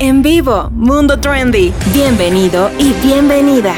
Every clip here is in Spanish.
En vivo, Mundo Trendy. Bienvenido y bienvenida.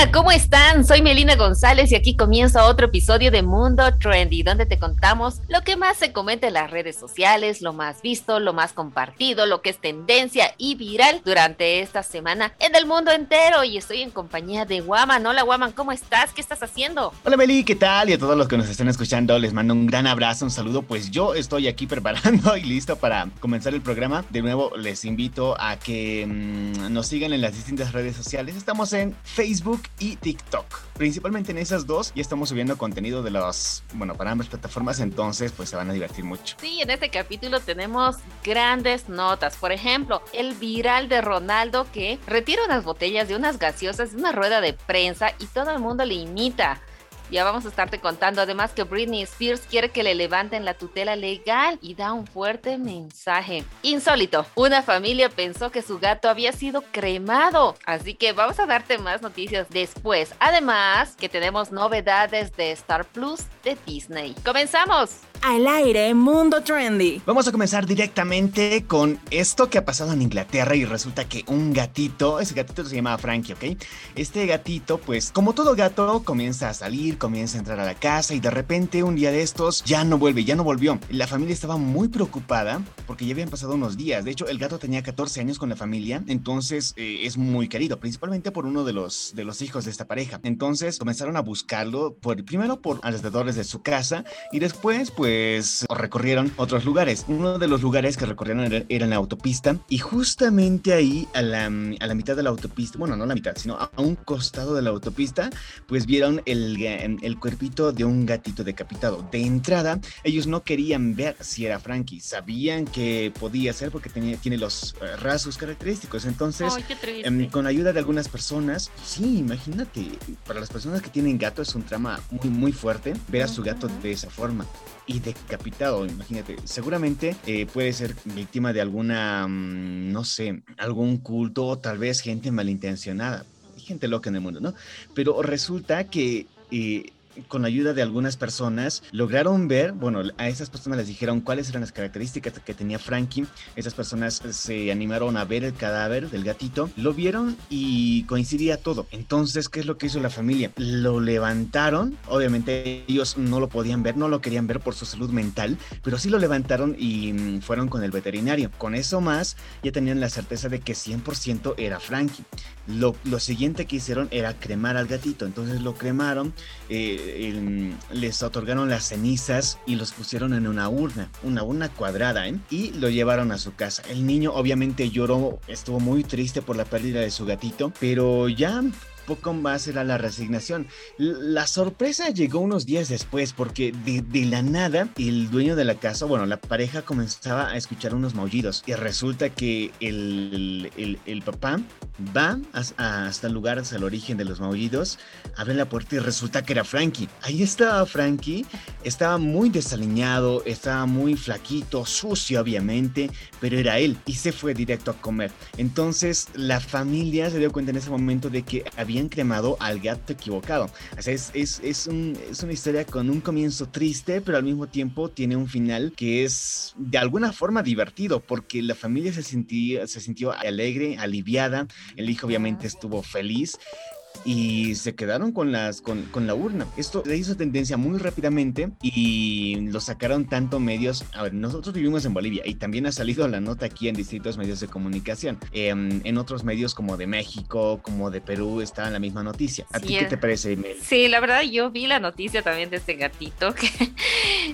Hola, ¿cómo están? Soy Melina González y aquí comienza otro episodio de Mundo Trendy, donde te contamos lo que más se comenta en las redes sociales, lo más visto, lo más compartido, lo que es tendencia y viral durante esta semana en el mundo entero. Y estoy en compañía de Waman. Hola, Waman, ¿cómo estás? ¿Qué estás haciendo? Hola, Meli, ¿qué tal? Y a todos los que nos están escuchando, les mando un gran abrazo, un saludo. Pues yo estoy aquí preparando y listo para comenzar el programa. De nuevo, les invito a que mmm, nos sigan en las distintas redes sociales. Estamos en Facebook y TikTok. Principalmente en esas dos ya estamos subiendo contenido de los, bueno, para ambas plataformas, entonces pues se van a divertir mucho. Sí, en este capítulo tenemos grandes notas. Por ejemplo, el viral de Ronaldo que retira unas botellas de unas gaseosas de una rueda de prensa y todo el mundo le imita. Ya vamos a estarte contando además que Britney Spears quiere que le levanten la tutela legal y da un fuerte mensaje. Insólito, una familia pensó que su gato había sido cremado, así que vamos a darte más noticias después. Además que tenemos novedades de Star Plus de Disney. ¡Comenzamos! Al aire, Mundo Trendy. Vamos a comenzar directamente con esto que ha pasado en Inglaterra y resulta que un gatito, ese gatito se llama Frankie, ¿ok? Este gatito, pues como todo gato, comienza a salir, comienza a entrar a la casa y de repente un día de estos ya no vuelve, ya no volvió. La familia estaba muy preocupada porque ya habían pasado unos días. De hecho, el gato tenía 14 años con la familia, entonces eh, es muy querido, principalmente por uno de los, de los hijos de esta pareja. Entonces comenzaron a buscarlo por, primero por alrededores de su casa y después, pues pues recorrieron otros lugares. Uno de los lugares que recorrieron era, era en la autopista y justamente ahí a la, a la, mitad de la autopista, bueno, no a la mitad, sino a un costado de la autopista, pues vieron el, el cuerpito de un gatito decapitado. De entrada, ellos no querían ver si era Frankie, sabían que podía ser porque tenía, tiene los rasgos característicos. Entonces, oh, con ayuda de algunas personas, sí, imagínate, para las personas que tienen gato es un trama muy, muy fuerte ver a su gato de esa forma y decapitado, imagínate. Seguramente eh, puede ser víctima de alguna, mmm, no sé, algún culto o tal vez gente malintencionada. Hay gente loca en el mundo, ¿no? Pero resulta que... Eh, con la ayuda de algunas personas, lograron ver, bueno, a esas personas les dijeron cuáles eran las características que tenía Frankie. Esas personas se animaron a ver el cadáver del gatito, lo vieron y coincidía todo. Entonces, ¿qué es lo que hizo la familia? Lo levantaron, obviamente ellos no lo podían ver, no lo querían ver por su salud mental, pero sí lo levantaron y fueron con el veterinario. Con eso más, ya tenían la certeza de que 100% era Frankie. Lo, lo, siguiente que hicieron era cremar al gatito, entonces lo cremaron. Eh, les otorgaron las cenizas y los pusieron en una urna, una urna cuadrada, ¿eh? y lo llevaron a su casa. El niño obviamente lloró, estuvo muy triste por la pérdida de su gatito, pero ya poco más era la resignación. La sorpresa llegó unos días después porque de, de, la nada el dueño de la casa, bueno, la pareja comenzaba a escuchar unos maullidos y resulta que el, el, el papá va hasta, hasta el lugar, hasta el origen de los maullidos, abre la puerta y resulta que era Frankie. Ahí estaba Frankie, estaba muy desaliñado, estaba muy flaquito, sucio obviamente, pero era él y se fue directo a comer. Entonces la familia se dio cuenta en ese momento de que había habían cremado al gato equivocado. O sea, es, es, es, un, es, una historia con un comienzo triste, pero al mismo tiempo tiene un final que es de alguna forma divertido, porque la familia se, sentía, se sintió alegre, aliviada, el hijo obviamente estuvo feliz y se quedaron con, las, con, con, la urna. Esto le hizo tendencia muy rápidamente y lo sacaron tanto medios. A ver, nosotros vivimos en Bolivia y también ha salido la nota aquí en distintos medios de comunicación. Eh, en otros medios como de México, como de Perú, estaba en la misma noticia. ¿A sí, ti qué te parece, Mel? Sí, la verdad yo vi la noticia también de este gatito que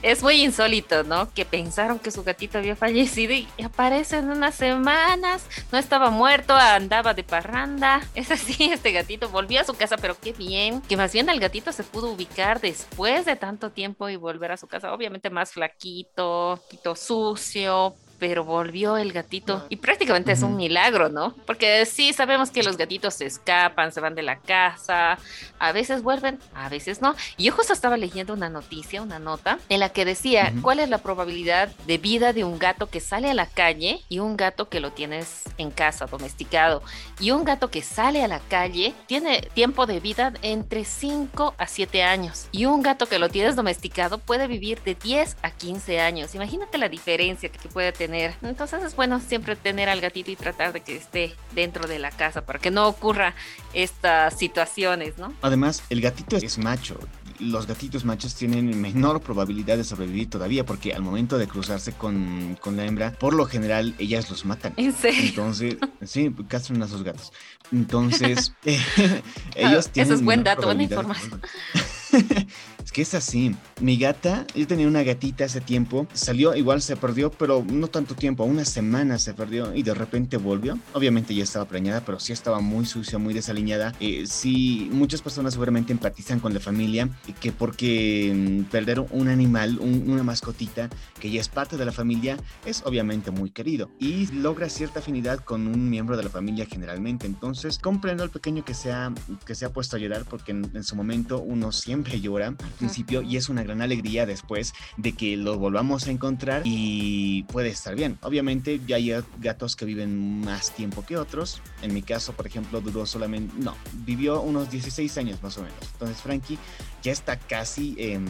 es muy insólito, ¿no? Que pensaron que su gatito había fallecido y aparece en unas semanas, no estaba muerto, andaba de parranda. Es así, este gatito volvió a su casa, pero qué bien, que más bien el gatito se pudo ubicar después de tanto tiempo y volver a su casa, obviamente más flaquito, sucio, pero volvió el gatito. Y prácticamente es un milagro, ¿no? Porque sí sabemos que los gatitos se escapan, se van de la casa, a veces vuelven, a veces no. Y yo justo estaba leyendo una noticia, una nota, en la que decía cuál es la probabilidad de vida de un gato que sale a la calle y un gato que lo tienes en casa, domesticado. Y un gato que sale a la calle tiene tiempo de vida entre 5 a 7 años. Y un gato que lo tienes domesticado puede vivir de 10 a 15 años. Imagínate la diferencia que puede tener. Entonces es bueno siempre tener al gatito y tratar de que esté dentro de la casa para que no ocurra estas situaciones, ¿no? Además, el gatito es macho los gatitos machos tienen menor probabilidad de sobrevivir todavía porque al momento de cruzarse con, la hembra, por lo general ellas los matan. ¿En serio? Entonces, sí, castran a sus gatos. Entonces, ellos tienen... Eso es buen dato, buena información. es que es así. Mi gata, yo tenía una gatita hace tiempo, salió, igual se perdió, pero no tanto tiempo, una semana se perdió y de repente volvió. Obviamente ya estaba preñada, pero sí estaba muy sucia, muy desaliñada. Eh, sí, muchas personas seguramente empatizan con la familia, que porque mm, perder un animal, una mascotita, que ya es parte de la familia, es obviamente muy querido y logra cierta afinidad con un miembro de la familia generalmente. Entonces, comprendo al pequeño que se ha, que se ha puesto a llorar porque en su momento uno siempre llora al principio y es una gran alegría después de que lo volvamos a encontrar y puede estar bien. Obviamente ya hay gatos que viven más tiempo que otros. En mi caso, por ejemplo, duró solamente, no, vivió unos 16 años más o menos. Entonces Frankie ya está casi, en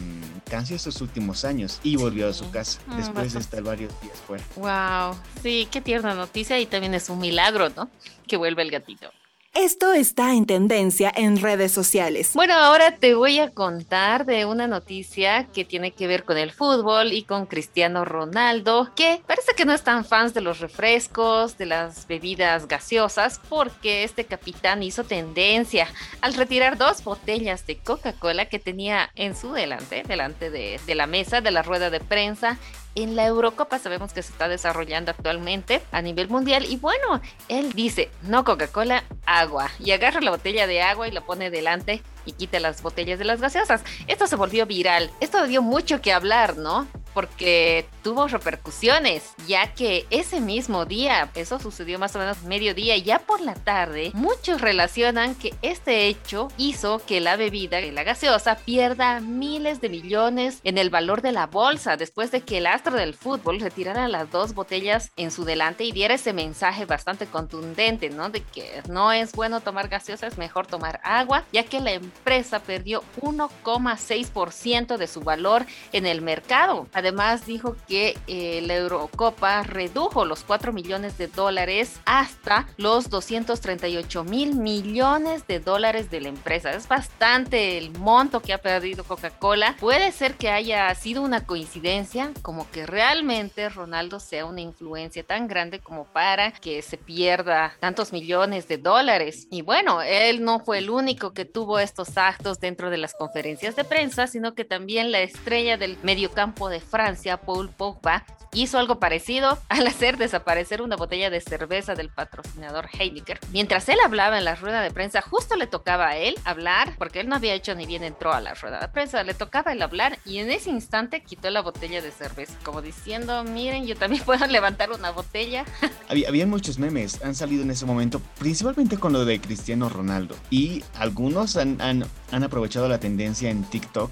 casi sus últimos años y volvió a su casa mm, después de estar varios días fuera. Wow, sí, qué tierna noticia y también es un milagro, ¿no? Que vuelve el gatito. Esto está en tendencia en redes sociales. Bueno, ahora te voy a contar de una noticia que tiene que ver con el fútbol y con Cristiano Ronaldo, que parece que no están fans de los refrescos, de las bebidas gaseosas, porque este capitán hizo tendencia al retirar dos botellas de Coca-Cola que tenía en su delante, delante de, de la mesa de la rueda de prensa en la Eurocopa sabemos que se está desarrollando actualmente a nivel mundial y bueno, él dice, no Coca-Cola, agua y agarra la botella de agua y la pone delante y quita las botellas de las gaseosas. Esto se volvió viral, esto dio mucho que hablar, ¿no? porque tuvo repercusiones, ya que ese mismo día, eso sucedió más o menos mediodía, ya por la tarde, muchos relacionan que este hecho hizo que la bebida, la gaseosa, pierda miles de millones en el valor de la bolsa después de que el astro del fútbol retirara las dos botellas en su delante y diera ese mensaje bastante contundente, ¿no? De que no es bueno tomar gaseosa, es mejor tomar agua, ya que la empresa perdió 1,6% de su valor en el mercado. Además dijo que eh, la Eurocopa redujo los 4 millones de dólares hasta los 238 mil millones de dólares de la empresa. Es bastante el monto que ha perdido Coca-Cola. Puede ser que haya sido una coincidencia, como que realmente Ronaldo sea una influencia tan grande como para que se pierda tantos millones de dólares. Y bueno, él no fue el único que tuvo estos actos dentro de las conferencias de prensa, sino que también la estrella del mediocampo de Francia, Paul Pogba, hizo algo parecido al hacer desaparecer una botella de cerveza del patrocinador Heineken. Mientras él hablaba en la rueda de prensa, justo le tocaba a él hablar, porque él no había hecho ni bien entró a la rueda de prensa, le tocaba el hablar y en ese instante quitó la botella de cerveza, como diciendo, miren, yo también puedo levantar una botella. Había muchos memes, han salido en ese momento, principalmente con lo de Cristiano Ronaldo, y algunos han, han, han aprovechado la tendencia en TikTok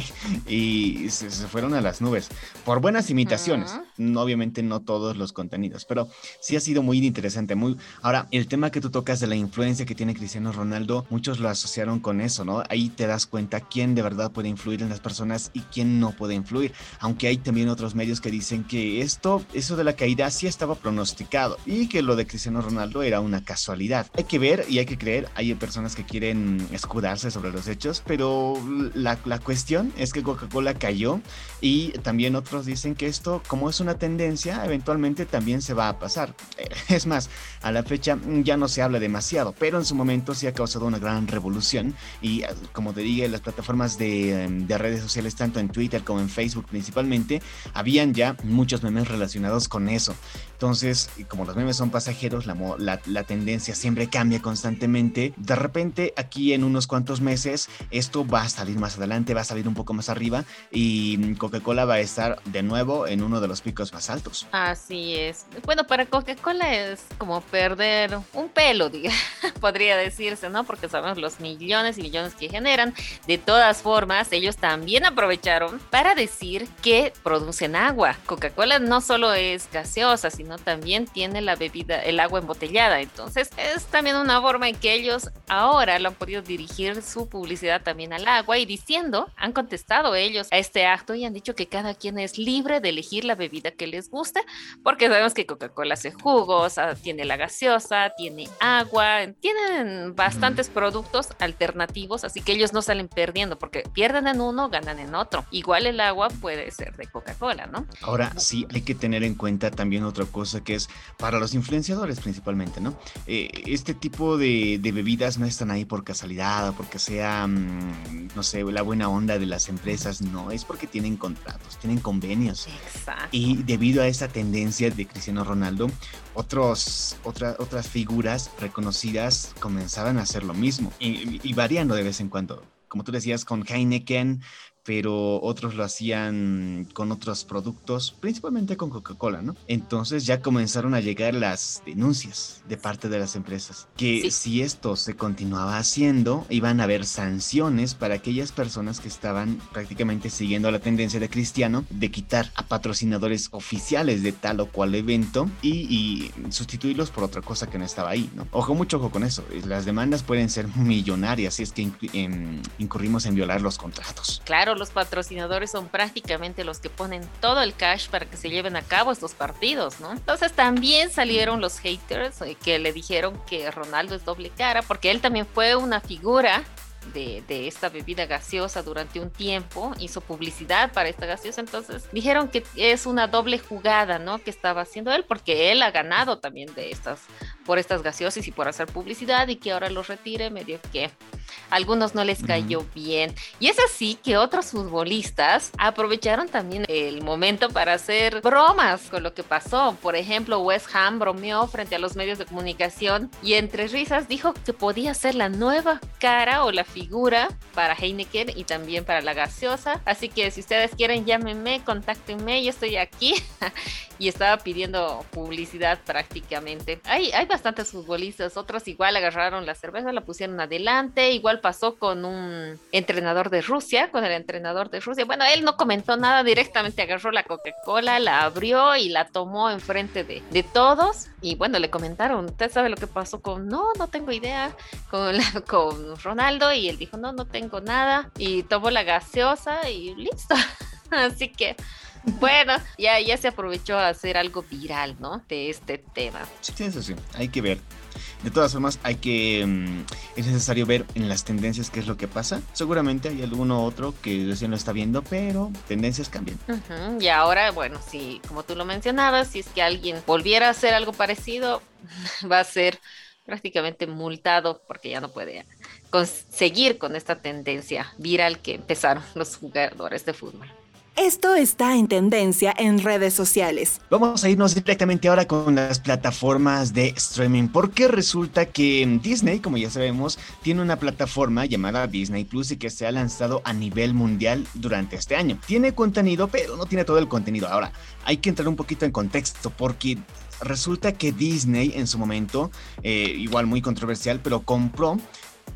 y se, se, fueron a las nubes por buenas imitaciones obviamente no todos los contenidos, pero sí ha sido muy interesante. Muy... Ahora, el tema que tú tocas de la influencia que tiene Cristiano Ronaldo, muchos lo asociaron con eso, ¿no? Ahí te das cuenta quién de verdad puede influir en las personas y quién no puede influir. Aunque hay también otros medios que dicen que esto, eso de la caída sí estaba pronosticado y que lo de Cristiano Ronaldo era una casualidad. Hay que ver y hay que creer. Hay personas que quieren sobre los hechos, pero la, la cuestión es que Coca-Cola cayó y también otros dicen que esto, como es una tendencia, eventualmente también se va a pasar. Eh, es más, a la fecha ya no se habla demasiado, pero en su momento sí ha causado una gran revolución y ah, como te dije, las plataformas de, em, de redes sociales, tanto en Twitter como en Facebook principalmente, habían ya muchos memes relacionados con eso. Entonces, como los memes son pasajeros, la, la, la, tendencia siempre cambia constantemente. De repente, aquí en unos cuantos meses, esto va a salir más adelante, va a salir un poco más arriba y Coca-Cola va a estar de nuevo en uno de los picos más altos. Así es. Bueno, para Coca-Cola es como perder un pelo, diga, podría decirse, ¿no? Porque sabemos los millones y millones que generan. De todas formas, ellos también aprovecharon para decir que producen agua. Coca-Cola no solo es gaseosa, sino también tiene la bebida, el agua embotellada. Entonces, es también una forma en que ellos ahora lo han podido dirigir su publicidad también al agua y diciendo, han contestado ellos a este acto y han dicho que cada quien es libre de elegir la bebida que les guste, porque sabemos que Coca-Cola hace jugos, ah, tiene la gaseosa, tiene agua, tienen bastantes productos alternativos, así que ellos no salen perdiendo, porque pierden en uno, ganan en otro. Igual el agua puede ser de Coca-Cola, ¿no? Ahora sí hay que tener en cuenta también otra cosa que es para los influenciadores principalmente, ¿no? Eh, este tipo de, de, bebidas no están ahí por casualidad o porque sea, mm, no sé, la buena onda de las empresas, no, es porque tienen contratos, tienen convenios. Exacto. Y debido a esa tendencia de Cristiano Ronaldo, otros, otra, otras figuras reconocidas comenzaban a hacer lo mismo y, y variando de vez en cuando. Como tú decías, con Heineken, pero otros lo hacían con otros productos, principalmente con Coca-Cola, ¿no? Entonces ya comenzaron a llegar las denuncias de parte de las empresas, que sí. si esto se continuaba haciendo, iban a haber sanciones para aquellas personas que estaban prácticamente siguiendo la tendencia de Cristiano de quitar a patrocinadores oficiales de tal o cual evento y, y sustituirlos por otra cosa que no estaba ahí, ¿no? Ojo, mucho ojo con eso, las demandas pueden ser millonarias si es que incurrimos en violar los contratos. Claro los patrocinadores son prácticamente los que ponen todo el cash para que se lleven a cabo estos partidos, ¿no? Entonces también salieron los haters que le dijeron que Ronaldo es doble cara, porque él también fue una figura de, de, esta bebida gaseosa durante un tiempo, hizo publicidad para esta gaseosa, entonces dijeron que es una doble jugada, ¿no? Que estaba haciendo él, porque él ha ganado también de estas, por estas gaseosas y por hacer publicidad y que ahora los retire, medio que algunos no les cayó uh -huh. bien. Y es así que otros futbolistas aprovecharon también el momento para hacer bromas con lo que pasó. Por ejemplo, West Ham bromeó frente a los medios de comunicación y entre risas dijo que podía ser la nueva cara o la figura para Heineken y también para la gaseosa. Así que si ustedes quieren, llámenme, contáctenme, yo estoy aquí. y estaba pidiendo publicidad prácticamente. Hay, hay bastantes futbolistas, otros igual agarraron la cerveza, la pusieron adelante, igual pasó con un entrenador de Rusia, con el entrenador de Rusia. Bueno, él no comentó nada directamente, agarró la Coca-Cola, la abrió y la tomó enfrente de, de todos. Y bueno, le comentaron, ¿usted sabe lo que pasó con, no, no tengo idea, con, con Ronaldo? Y él dijo, no, no tengo nada. Y tomó la gaseosa y listo. Así que bueno, ya, ya se aprovechó a hacer algo viral, ¿no? De este tema. Sí, eso sí, hay que ver. De todas formas, hay que. Um, es necesario ver en las tendencias qué es lo que pasa. Seguramente hay alguno otro que recién lo está viendo, pero tendencias cambian. Uh -huh. Y ahora, bueno, sí, como tú lo mencionabas, si es que alguien volviera a hacer algo parecido, va a ser prácticamente multado porque ya no puede conseguir con esta tendencia viral que empezaron los jugadores de fútbol. Esto está en tendencia en redes sociales. Vamos a irnos directamente ahora con las plataformas de streaming, porque resulta que Disney, como ya sabemos, tiene una plataforma llamada Disney Plus y que se ha lanzado a nivel mundial durante este año. Tiene contenido, pero no tiene todo el contenido. Ahora, hay que entrar un poquito en contexto, porque resulta que Disney en su momento, eh, igual muy controversial, pero compró,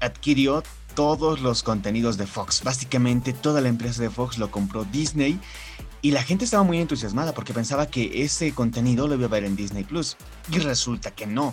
adquirió todos los contenidos de Fox. Básicamente toda la empresa de Fox lo compró Disney y la gente estaba muy entusiasmada porque pensaba que ese contenido lo iba a ver en Disney Plus. Y resulta que no.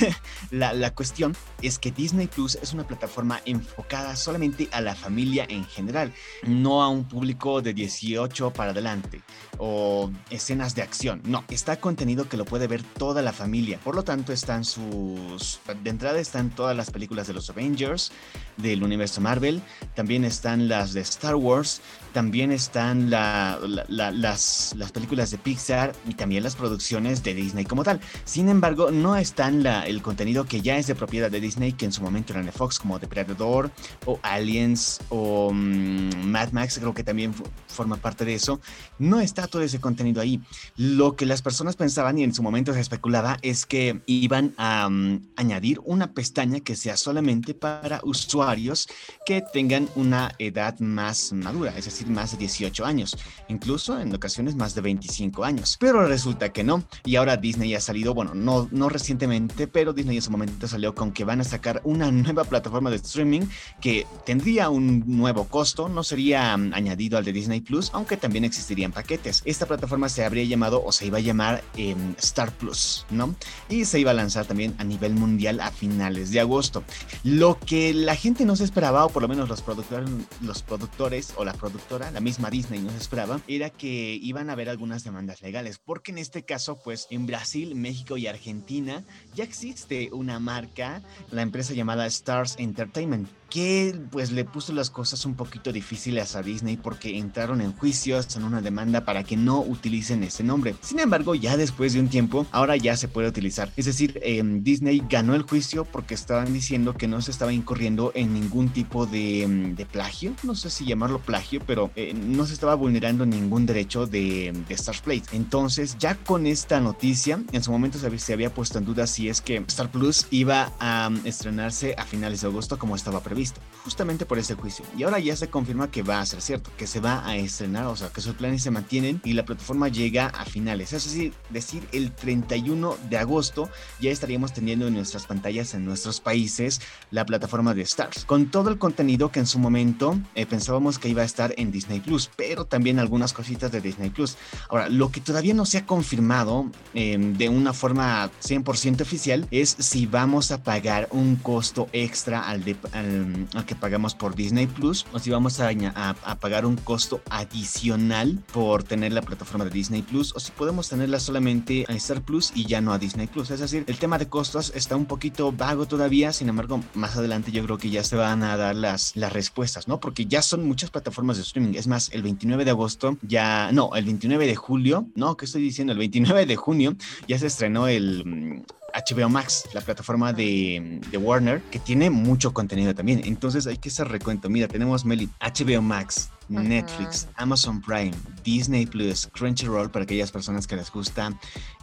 la, cuestión es que Disney Plus es una plataforma enfocada solamente a la familia en general, no a un público de 18 para adelante o escenas de acción. No, está contenido que lo puede ver toda la familia. Por lo tanto, están sus. De entrada están todas las películas de los Avengers, del universo Marvel, también están las de Star Wars, también están la, la, la, las, las películas de Pixar y también las producciones de Disney como tal. Sin embargo, no están el contenido que ya es de propiedad de Disney, que en su momento eran de Fox, como Depredador o Aliens o um, Mad Max, creo que también forma parte de eso. No está todo ese contenido ahí. Lo que las personas pensaban y en su momento se especulaba es que iban a um, añadir una pestaña que sea solamente para usuarios que tengan una edad más madura, es decir, decir más de 18 años, incluso en ocasiones más de 25 años. Pero resulta que no, y ahora Disney ha salido, bueno, no, no recientemente, pero Disney en su momento salió con que van a sacar una nueva plataforma de streaming que tendría un nuevo costo, no sería mm, añadido al de Disney Plus, aunque también existirían paquetes. Esta plataforma se habría llamado o se iba a llamar em, Star Plus, ¿no? Y se iba a lanzar también a nivel mundial a finales de agosto. Lo que la gente no se esperaba, o por lo menos los productores, los productores o la productora, la misma Disney no se esperaba, era que iban a haber algunas demandas legales, porque en este caso, pues en Brasil, México y Argentina ya existe una marca, la empresa llamada Stars Entertainment que pues le puso las cosas un poquito difíciles a Disney porque entraron en juicios en una demanda para que no utilicen ese nombre. Sin embargo, ya después de un tiempo, ahora ya se puede utilizar. Es decir, em, Disney ganó el juicio porque estaban diciendo que no se estaba incurriendo en ningún tipo de, em, plagio, no sé si llamarlo plagio, pero eh, no se estaba vulnerando ningún derecho de, de Star. Entonces, ya con esta noticia, en su momento se había, puesto en duda si es que Star Plus iba a estrenarse a finales de agosto como estaba previsto justamente por ese juicio. Y ahora ya se confirma que va a ser cierto, que se va a estrenar, o sea, que sus planes se mantienen y la plataforma llega a finales. Es decir, decir el 31 de agosto ya estaríamos teniendo en nuestras pantallas en nuestros países la plataforma de Stars, con todo el contenido que en su momento eh, pensábamos que iba a estar en Disney Plus, pero también algunas cositas de Disney Plus. Ahora, lo que todavía no se ha confirmado em, de una forma 100% oficial es si vamos a pagar un costo extra al, de, al que pagamos por Disney Plus o si vamos a, a, pagar un costo adicional por tener la plataforma de Disney Plus o si podemos tenerla solamente a Star Plus y ya no a Disney Plus. Es decir, el tema de costos está un poquito vago todavía, sin embargo, más adelante yo creo que ya se van a dar las, las respuestas, ¿no? Porque ya son muchas plataformas de streaming. Es más, el 29 de agosto ya, no, el 29 de julio, no, ¿qué estoy diciendo? El 29 de junio ya se estrenó el HBO Max, la plataforma de, Warner, que tiene mucho contenido también. Entonces hay que hacer recuento. Mira, tenemos Meli, HBO Max, Netflix, Amazon Prime, Disney Plus, Crunchyroll para aquellas personas que les gusta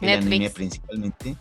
el anime principalmente.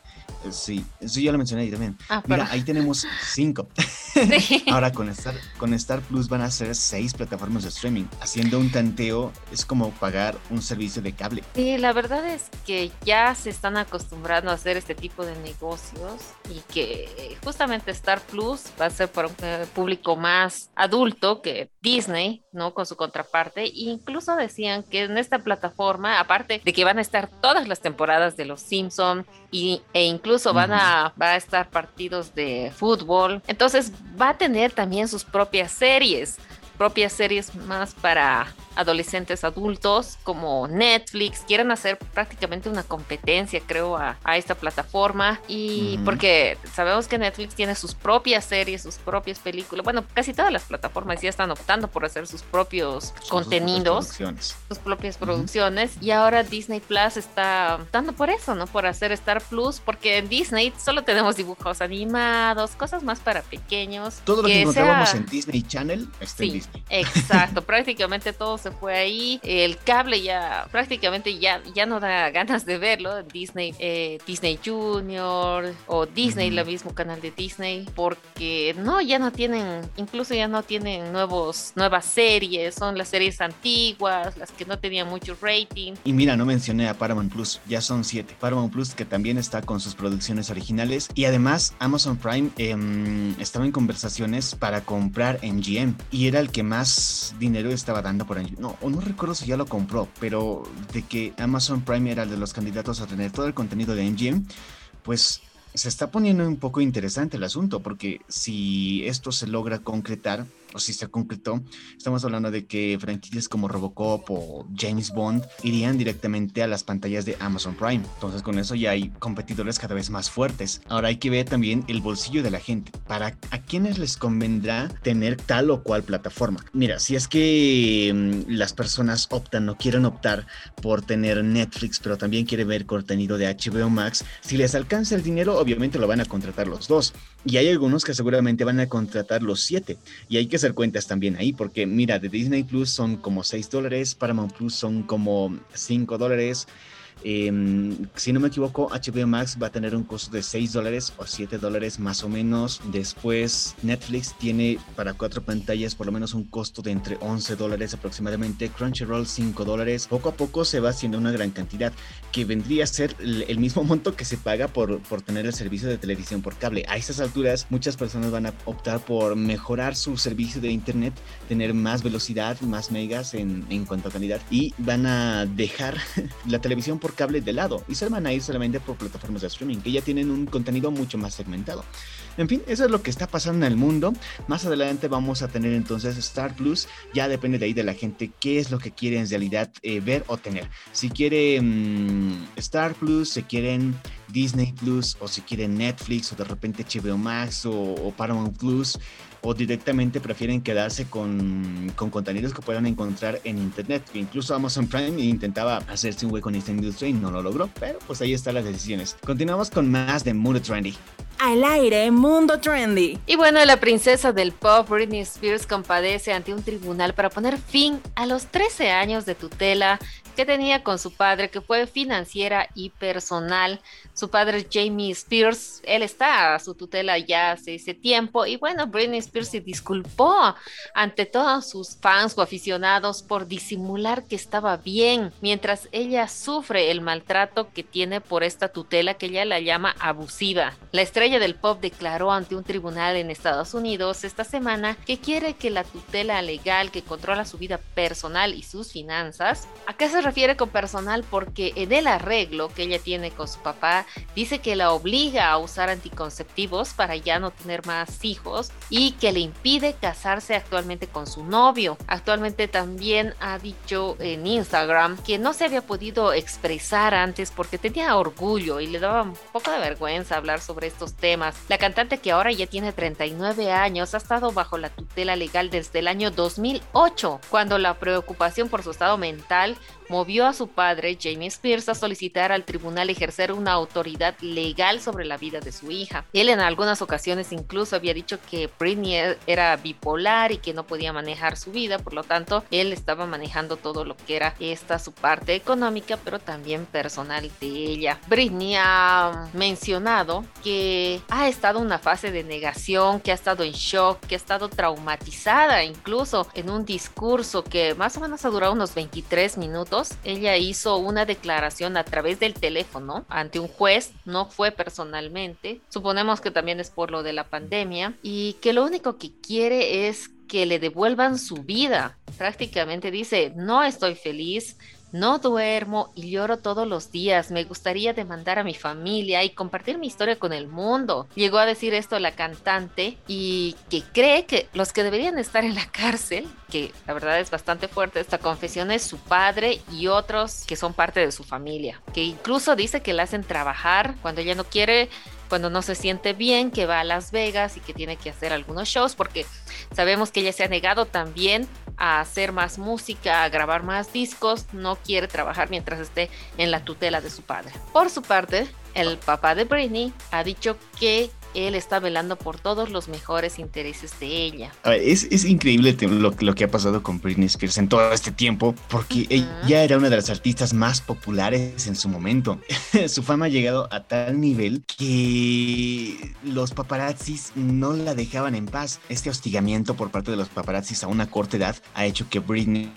Eh, sí, eso ya lo mencioné ahí también. Ah, Mira, ahí tenemos cinco. Ahora con Star, con Star Plus van a ser seis plataformas de streaming. Haciendo un tanteo es como pagar un servicio de cable. Sí, la verdad es que ya se están acostumbrando a hacer este tipo de negocios y que justamente Star Plus va a ser para un eh, público más adulto que Disney, ¿no? Con su contraparte. E incluso decían que en esta plataforma, aparte de que van a estar todas las temporadas de Los Simpson y, e incluso van a, va a estar partidos de fútbol, entonces va a tener también sus propias series propias series más para adolescentes adultos como Netflix quieren hacer prácticamente una competencia creo a, esta plataforma. Y porque sabemos que Netflix tiene sus propias series sus propias películas bueno casi todas las plataformas ya están optando por hacer sus propios contenidos sus propias producciones. Y ahora Disney Plus está optando por eso no por hacer Star Plus porque en Disney solo tenemos dibujos animados cosas más para pequeños. Todo lo que, encontrábamos en Disney Channel está en Disney Exacto, prácticamente todo se fue ahí. El cable ya prácticamente ya, ya no da ganas de verlo. Disney, eh, Disney Junior o Disney, el mismo canal de Disney, porque no, ya no tienen, incluso ya no tienen nuevos, nuevas series, son las series antiguas, las que no tenían mucho rating. Y mira, no mencioné a Paramount Plus, ya son siete. Paramount Plus que también está con sus producciones originales y además Amazon Prime em, estaba en conversaciones para comprar MGM y era el que más dinero estaba dando por año. No, no recuerdo si ya lo compró, pero de que Amazon Prime era de los candidatos a tener todo el contenido de MGM, pues se está poniendo un poco interesante el asunto, porque si esto se logra concretar, o si se concretó, estamos hablando de que franquicias como Robocop o James Bond irían directamente a las pantallas de Amazon Prime. Entonces con eso ya hay competidores cada vez más fuertes. Ahora hay que ver también el bolsillo de la gente. ¿Para a quiénes les convendrá tener tal o cual plataforma? Mira, si es que mm, las personas optan o quieren optar por tener Netflix, pero también quieren ver contenido de HBO Max, si les alcanza el dinero, obviamente lo van a contratar los dos. Y hay algunos que seguramente van a contratar los siete. Y hay que hacer cuentas también ahí, porque mira, de Disney Plus son como 6 dólares, Paramount Plus son como 5 dólares. Em, si no me equivoco, HBO Max va a tener un costo de 6 dólares o 7 dólares más o menos. Después Netflix tiene para cuatro pantallas por lo menos un costo de entre 11 dólares aproximadamente. Crunchyroll 5 dólares. Poco a poco se va haciendo una gran cantidad que vendría a ser el mismo monto que se paga por, por tener el servicio de televisión por cable. A estas alturas muchas personas van a optar por mejorar su servicio de internet, tener más velocidad, más megas en, en cuanto a calidad y van a dejar la televisión por cable de lado y se van a ir solamente por plataformas de streaming que ya tienen un contenido mucho más segmentado. En fin, eso es lo que está pasando en el mundo. Más adelante vamos a tener entonces Star Plus. Ya depende de ahí de la gente qué es lo que quiere en realidad eh, ver o tener. Si quiere mm, Star Plus, si quieren Disney Plus o si quieren Netflix o de repente HBO Max o, Paramount Plus o directamente prefieren quedarse con, con, contenidos que puedan encontrar en internet. Incluso Amazon Prime intentaba hacerse un hueco en esta industria y no lo logró, pero pues ahí están las decisiones. Continuamos con más de Mundo Trendy al aire Mundo Trendy. Y bueno, la princesa del pop Britney Spears compadece ante un tribunal para poner fin a los 13 años de tutela que tenía con su padre, que fue financiera y personal. Su padre Jamie Spears, él está a su tutela ya hace ese tiempo y bueno, Britney Spears se disculpó ante todos sus fans o aficionados por disimular que estaba bien, mientras ella sufre el maltrato que tiene por esta tutela que ella la llama abusiva. La estrella del pop declaró ante un tribunal en Estados Unidos esta semana que quiere que la tutela legal que controla su vida personal y sus finanzas, ¿a qué se refiere con personal porque en el arreglo que ella tiene con su papá dice que la obliga a usar anticonceptivos para ya no tener más hijos y que le impide casarse actualmente con su novio. Actualmente también ha dicho en Instagram que no se había podido expresar antes porque tenía orgullo y le daba un poco de vergüenza hablar sobre estos temas. La cantante que ahora ya tiene 39 años ha estado bajo la tutela legal desde el año 2008, cuando la preocupación por su estado mental movió a su padre, Jamie Spears, a solicitar al tribunal ejercer una autoridad legal sobre la vida de su hija. Él en algunas ocasiones incluso había dicho que Britney e-, era bipolar y que no podía manejar su vida, por lo tanto, él estaba manejando todo lo que era esta su parte económica, pero también personal de ella. Britney ha mencionado que ha estado en una fase de negación, que ha estado en shock, que ha estado traumatizada incluso en un discurso que más o menos ha durado unos 23 minutos ella hizo una declaración a través del teléfono ante un juez, no fue personalmente. Suponemos que también es por lo de la pandemia y que lo único que quiere es que le devuelvan su vida. Prácticamente dice, no estoy feliz, no duermo y lloro todos los días. Me gustaría demandar a mi familia y compartir mi historia con el mundo. Llegó a decir esto la cantante y que cree que los que deberían estar en la cárcel, que la verdad es bastante fuerte esta confesión, es su padre y otros que son parte de su familia. Que incluso dice que la hacen trabajar cuando ella no quiere cuando no se siente bien, que va a Las Vegas y que tiene que hacer algunos shows, porque sabemos que ella se ha negado también a hacer más música, a grabar más discos, no quiere trabajar mientras esté en la tutela de su padre. Por su parte, el papá de Britney ha dicho que él está velando por todos los mejores intereses de ella. es, es, increíble lo, lo, que ha pasado con Britney Spears en todo este tiempo, porque ella era una de las artistas más populares en su momento. su fama ha llegado a tal nivel que los paparazzis no la dejaban en paz. Este hostigamiento por parte de los paparazzis a una corta edad ha hecho que Britney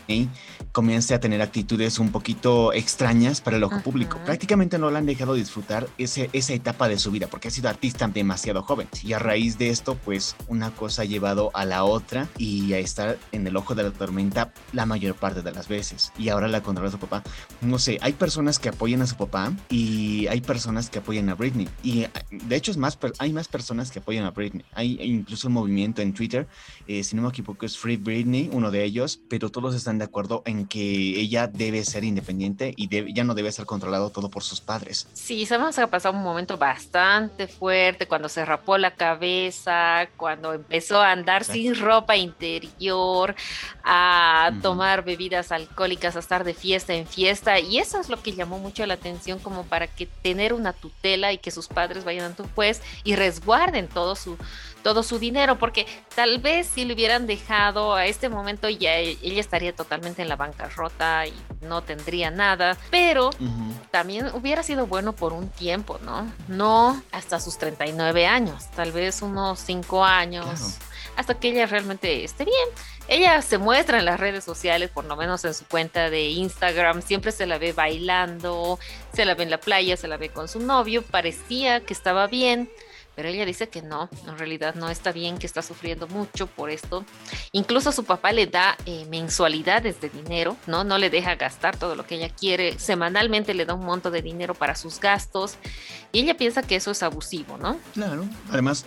comience a tener actitudes un poquito extrañas para el ojo público. Prácticamente no la han dejado disfrutar ese, esa etapa de su vida, porque ha sido artista demasiado joven. Y a raíz de esto, pues una cosa ha llevado a la otra y a estar en el ojo de la tormenta la mayor parte de las veces. Y ahora la controla su papá. No sé, hay personas que apoyan a su papá y hay personas que apoyan a Britney. Y de hecho es más, hay más personas que apoyan a Britney. Hay incluso un movimiento en Twitter, eh, si no me equivoco es Free Britney, uno de ellos, pero todos están de acuerdo en que ella debe ser independiente y ya no debe ser controlado todo por sus padres. Sí, sabemos que ha pasado un momento bastante fuerte cuando se rapó la cabeza, cuando empezó a andar sin ropa interior, a tomar bebidas alcohólicas, a estar de fiesta en fiesta. Y eso es lo que llamó mucho la atención como para que tener una tutela y que sus padres vayan a tu juez y resguarden todo su todo su dinero, porque tal vez si le hubieran dejado a este momento ya e, ella estaría totalmente en la bancarrota y no tendría nada, pero también hubiera sido bueno por un tiempo, ¿no? No hasta sus 39 años, tal vez unos 5 años. Hasta que ella realmente esté bien. Ella se muestra en las redes sociales, por lo menos en su cuenta de Instagram, siempre se la ve bailando, se la ve en la playa, se la ve con su novio, parecía que estaba bien, pero ella dice que no, en realidad no está bien, que está sufriendo mucho por esto. Incluso su papá le da eh, mensualidades de dinero, ¿no? No le deja gastar todo lo que ella quiere. Semanalmente le da un monto de dinero para sus gastos y ella piensa que eso es abusivo, ¿no? Claro. Además,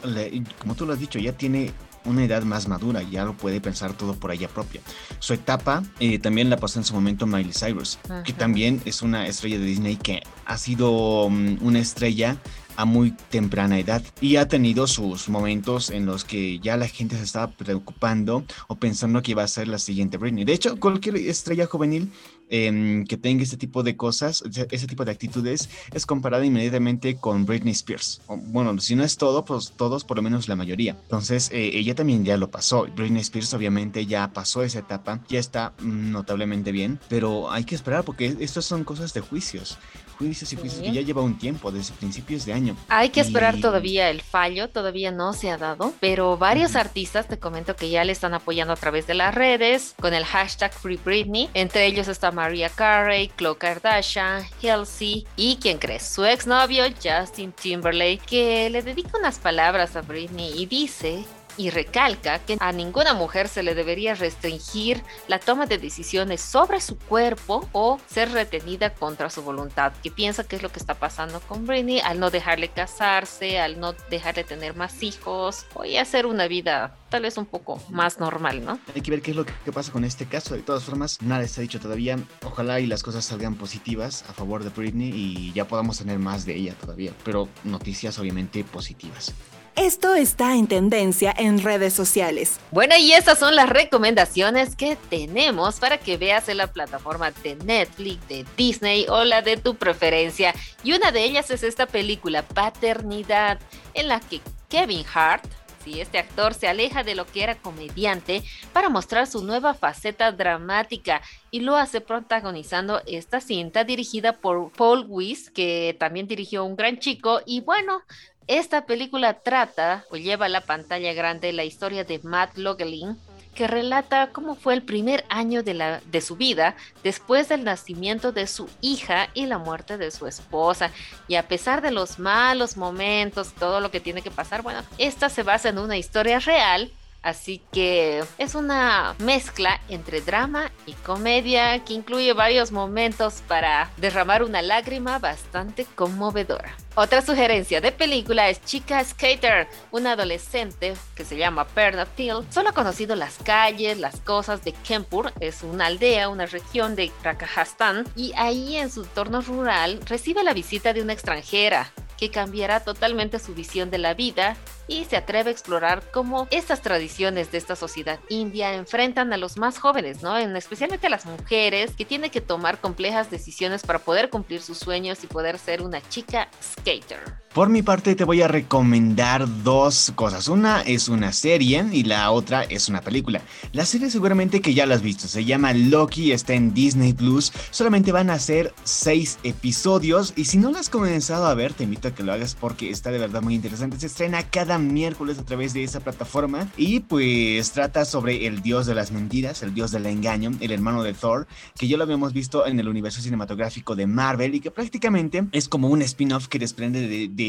como tú lo has dicho, ya tiene una edad más madura, ya lo puede pensar todo por ella propia. Su etapa eh, también la pasó en su momento Miley Cyrus, que también es una estrella de Disney que ha sido mm, una estrella a muy temprana edad y ha tenido sus momentos en los que ya la gente se estaba preocupando o pensando que iba a ser la siguiente Britney. De hecho, cualquier estrella juvenil Em, que tenga ese tipo de cosas, ese tipo de actitudes, es comparada inmediatamente con Britney Spears. bueno, si no es todo, pues todos, por lo menos la mayoría. Entonces, eh, ella también ya lo pasó. Britney Spears obviamente ya pasó esa etapa, ya está notablemente bien, pero hay que esperar porque estas son cosas de juicios juicios y juicios que ya lleva un tiempo, desde principios de año. Hay que esperar todavía el fallo, todavía no se ha dado, pero varios artistas, te comento que ya le están apoyando a través de las redes, con el hashtag Free Britney. Entre ellos está Maria Carey, Khloe Kardashian, Halsey y, ¿quién crees? Su exnovio Justin Timberlake, que le dedica unas palabras a Britney y dice y recalca que a ninguna mujer se le debería restringir la toma de decisiones sobre su cuerpo o ser retenida contra su voluntad, que piensa que es lo que está pasando con Britney al no dejarle casarse, al no dejarle tener más hijos o hacer una vida tal vez un poco más normal, ¿no? Hay que ver qué es lo que pasa con este caso. De todas formas, nada está dicho todavía. Ojalá y las cosas salgan positivas a favor de Britney y ya podamos tener más de ella todavía, pero noticias obviamente positivas. Esto está en tendencia en redes sociales. Bueno, y estas son las recomendaciones que tenemos para que veas en la plataforma de Netflix, de Disney o la de tu preferencia. Y una de ellas es esta película Paternidad, en la que Kevin Hart, si este actor se aleja de lo que era comediante para mostrar su nueva faceta dramática y lo hace protagonizando esta cinta dirigida por Paul Weiss, que también dirigió Un Gran Chico y bueno, esta película trata o lleva a la pantalla grande la historia de Matt Logelin, que relata cómo fue el primer año de, de su vida después del nacimiento de su hija y la muerte de su esposa. Y a pesar de los malos momentos, todo lo que tiene que pasar, bueno, esta se basa en una historia real Así que es una mezcla entre drama y comedia que incluye varios momentos para derramar una lágrima bastante conmovedora. Otra sugerencia de película es Chica Skater, una adolescente que se llama Perna Phil. Solo ha conocido las calles, las cosas de Kempur, es una aldea, una región de Rajasthan, y ahí en su entorno rural recibe la visita de una extranjera que cambiará totalmente su visión de la vida y se atreve a explorar cómo estas tradiciones de esta sociedad india enfrentan a los más jóvenes, ¿no? En, especialmente a las mujeres que tienen que tomar complejas decisiones para poder cumplir sus sueños y poder ser una chica skater. Por mi parte te voy a recomendar dos cosas. Una es una serie y la otra es una película. La serie seguramente que ya la has visto. Se llama Loki, está en Disney Plus. Solamente van a ser seis episodios y si no la has comenzado a ver te invito a que lo hagas porque está de verdad muy interesante. Se estrena cada miércoles a través de esa plataforma y pues trata sobre el dios de las mentiras, el dios del engaño, el hermano de Thor, que ya lo habíamos visto en el universo cinematográfico de Marvel y que prácticamente es como un spin-off que desprende de de,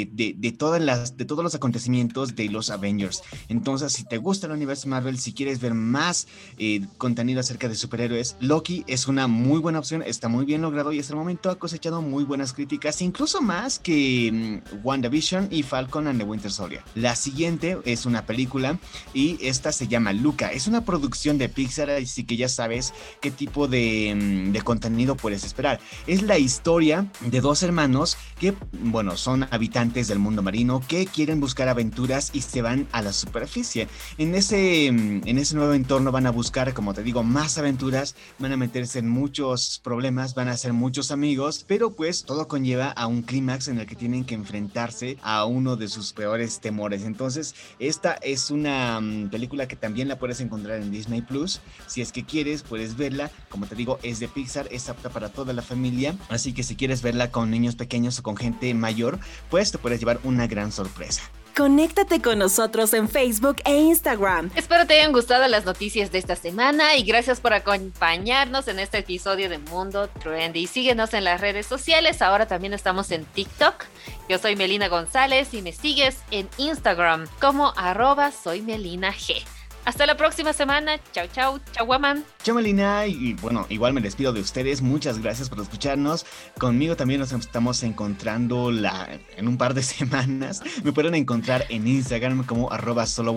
todas las, de todos los acontecimientos de los Avengers. Entonces, si te gusta el universo Marvel, si quieres ver más eh, contenido acerca de superhéroes, Loki es una muy buena opción, está muy bien logrado y hasta el momento ha cosechado muy buenas críticas, incluso más que mm, WandaVision y Falcon and the Winter Soldier. La siguiente es una película y esta se llama Luca. Es una producción de Pixar, así que ya sabes qué tipo de, mm, de contenido puedes esperar. Es la historia de dos hermanos que, bueno, son habitantes del mundo marino que quieren buscar aventuras y se van a la superficie. En ese, mm, en ese nuevo entorno van a buscar, como te digo, más aventuras, van a meterse en muchos problemas, van a hacer muchos amigos, pero pues todo conlleva a un clímax en el que tienen que enfrentarse a uno de sus peores temores. Entonces, esta es una mm, película que también la puedes encontrar en Disney Plus. Si es que quieres, puedes verla. Como te digo, es de Pixar, es apta para toda la familia. Así que si quieres verla con niños pequeños o con gente mayor, pues te puedes llevar una gran sorpresa. Conéctate con nosotros en Facebook e Instagram. Espero te hayan gustado las noticias de esta semana y gracias por acompañarnos en este episodio de Mundo Trendy. Síguenos en las redes sociales, ahora también estamos en TikTok. Yo soy Melina González y me sigues en Instagram como arroba soy Melina G. Hasta la próxima semana. Chau, chau, chau, guaman. Chau, Melina. Y bueno, igual me despido de ustedes. Muchas gracias por escucharnos. Conmigo también nos estamos encontrando la, en un par de semanas. Me pueden encontrar en Instagram como arroba solo.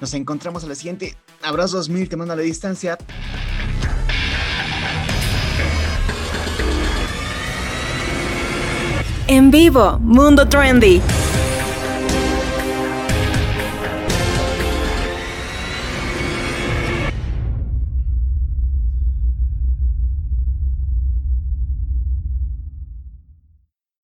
Nos encontramos a la siguiente. Abrazos mil, te mando a la distancia. En vivo, Mundo Trendy.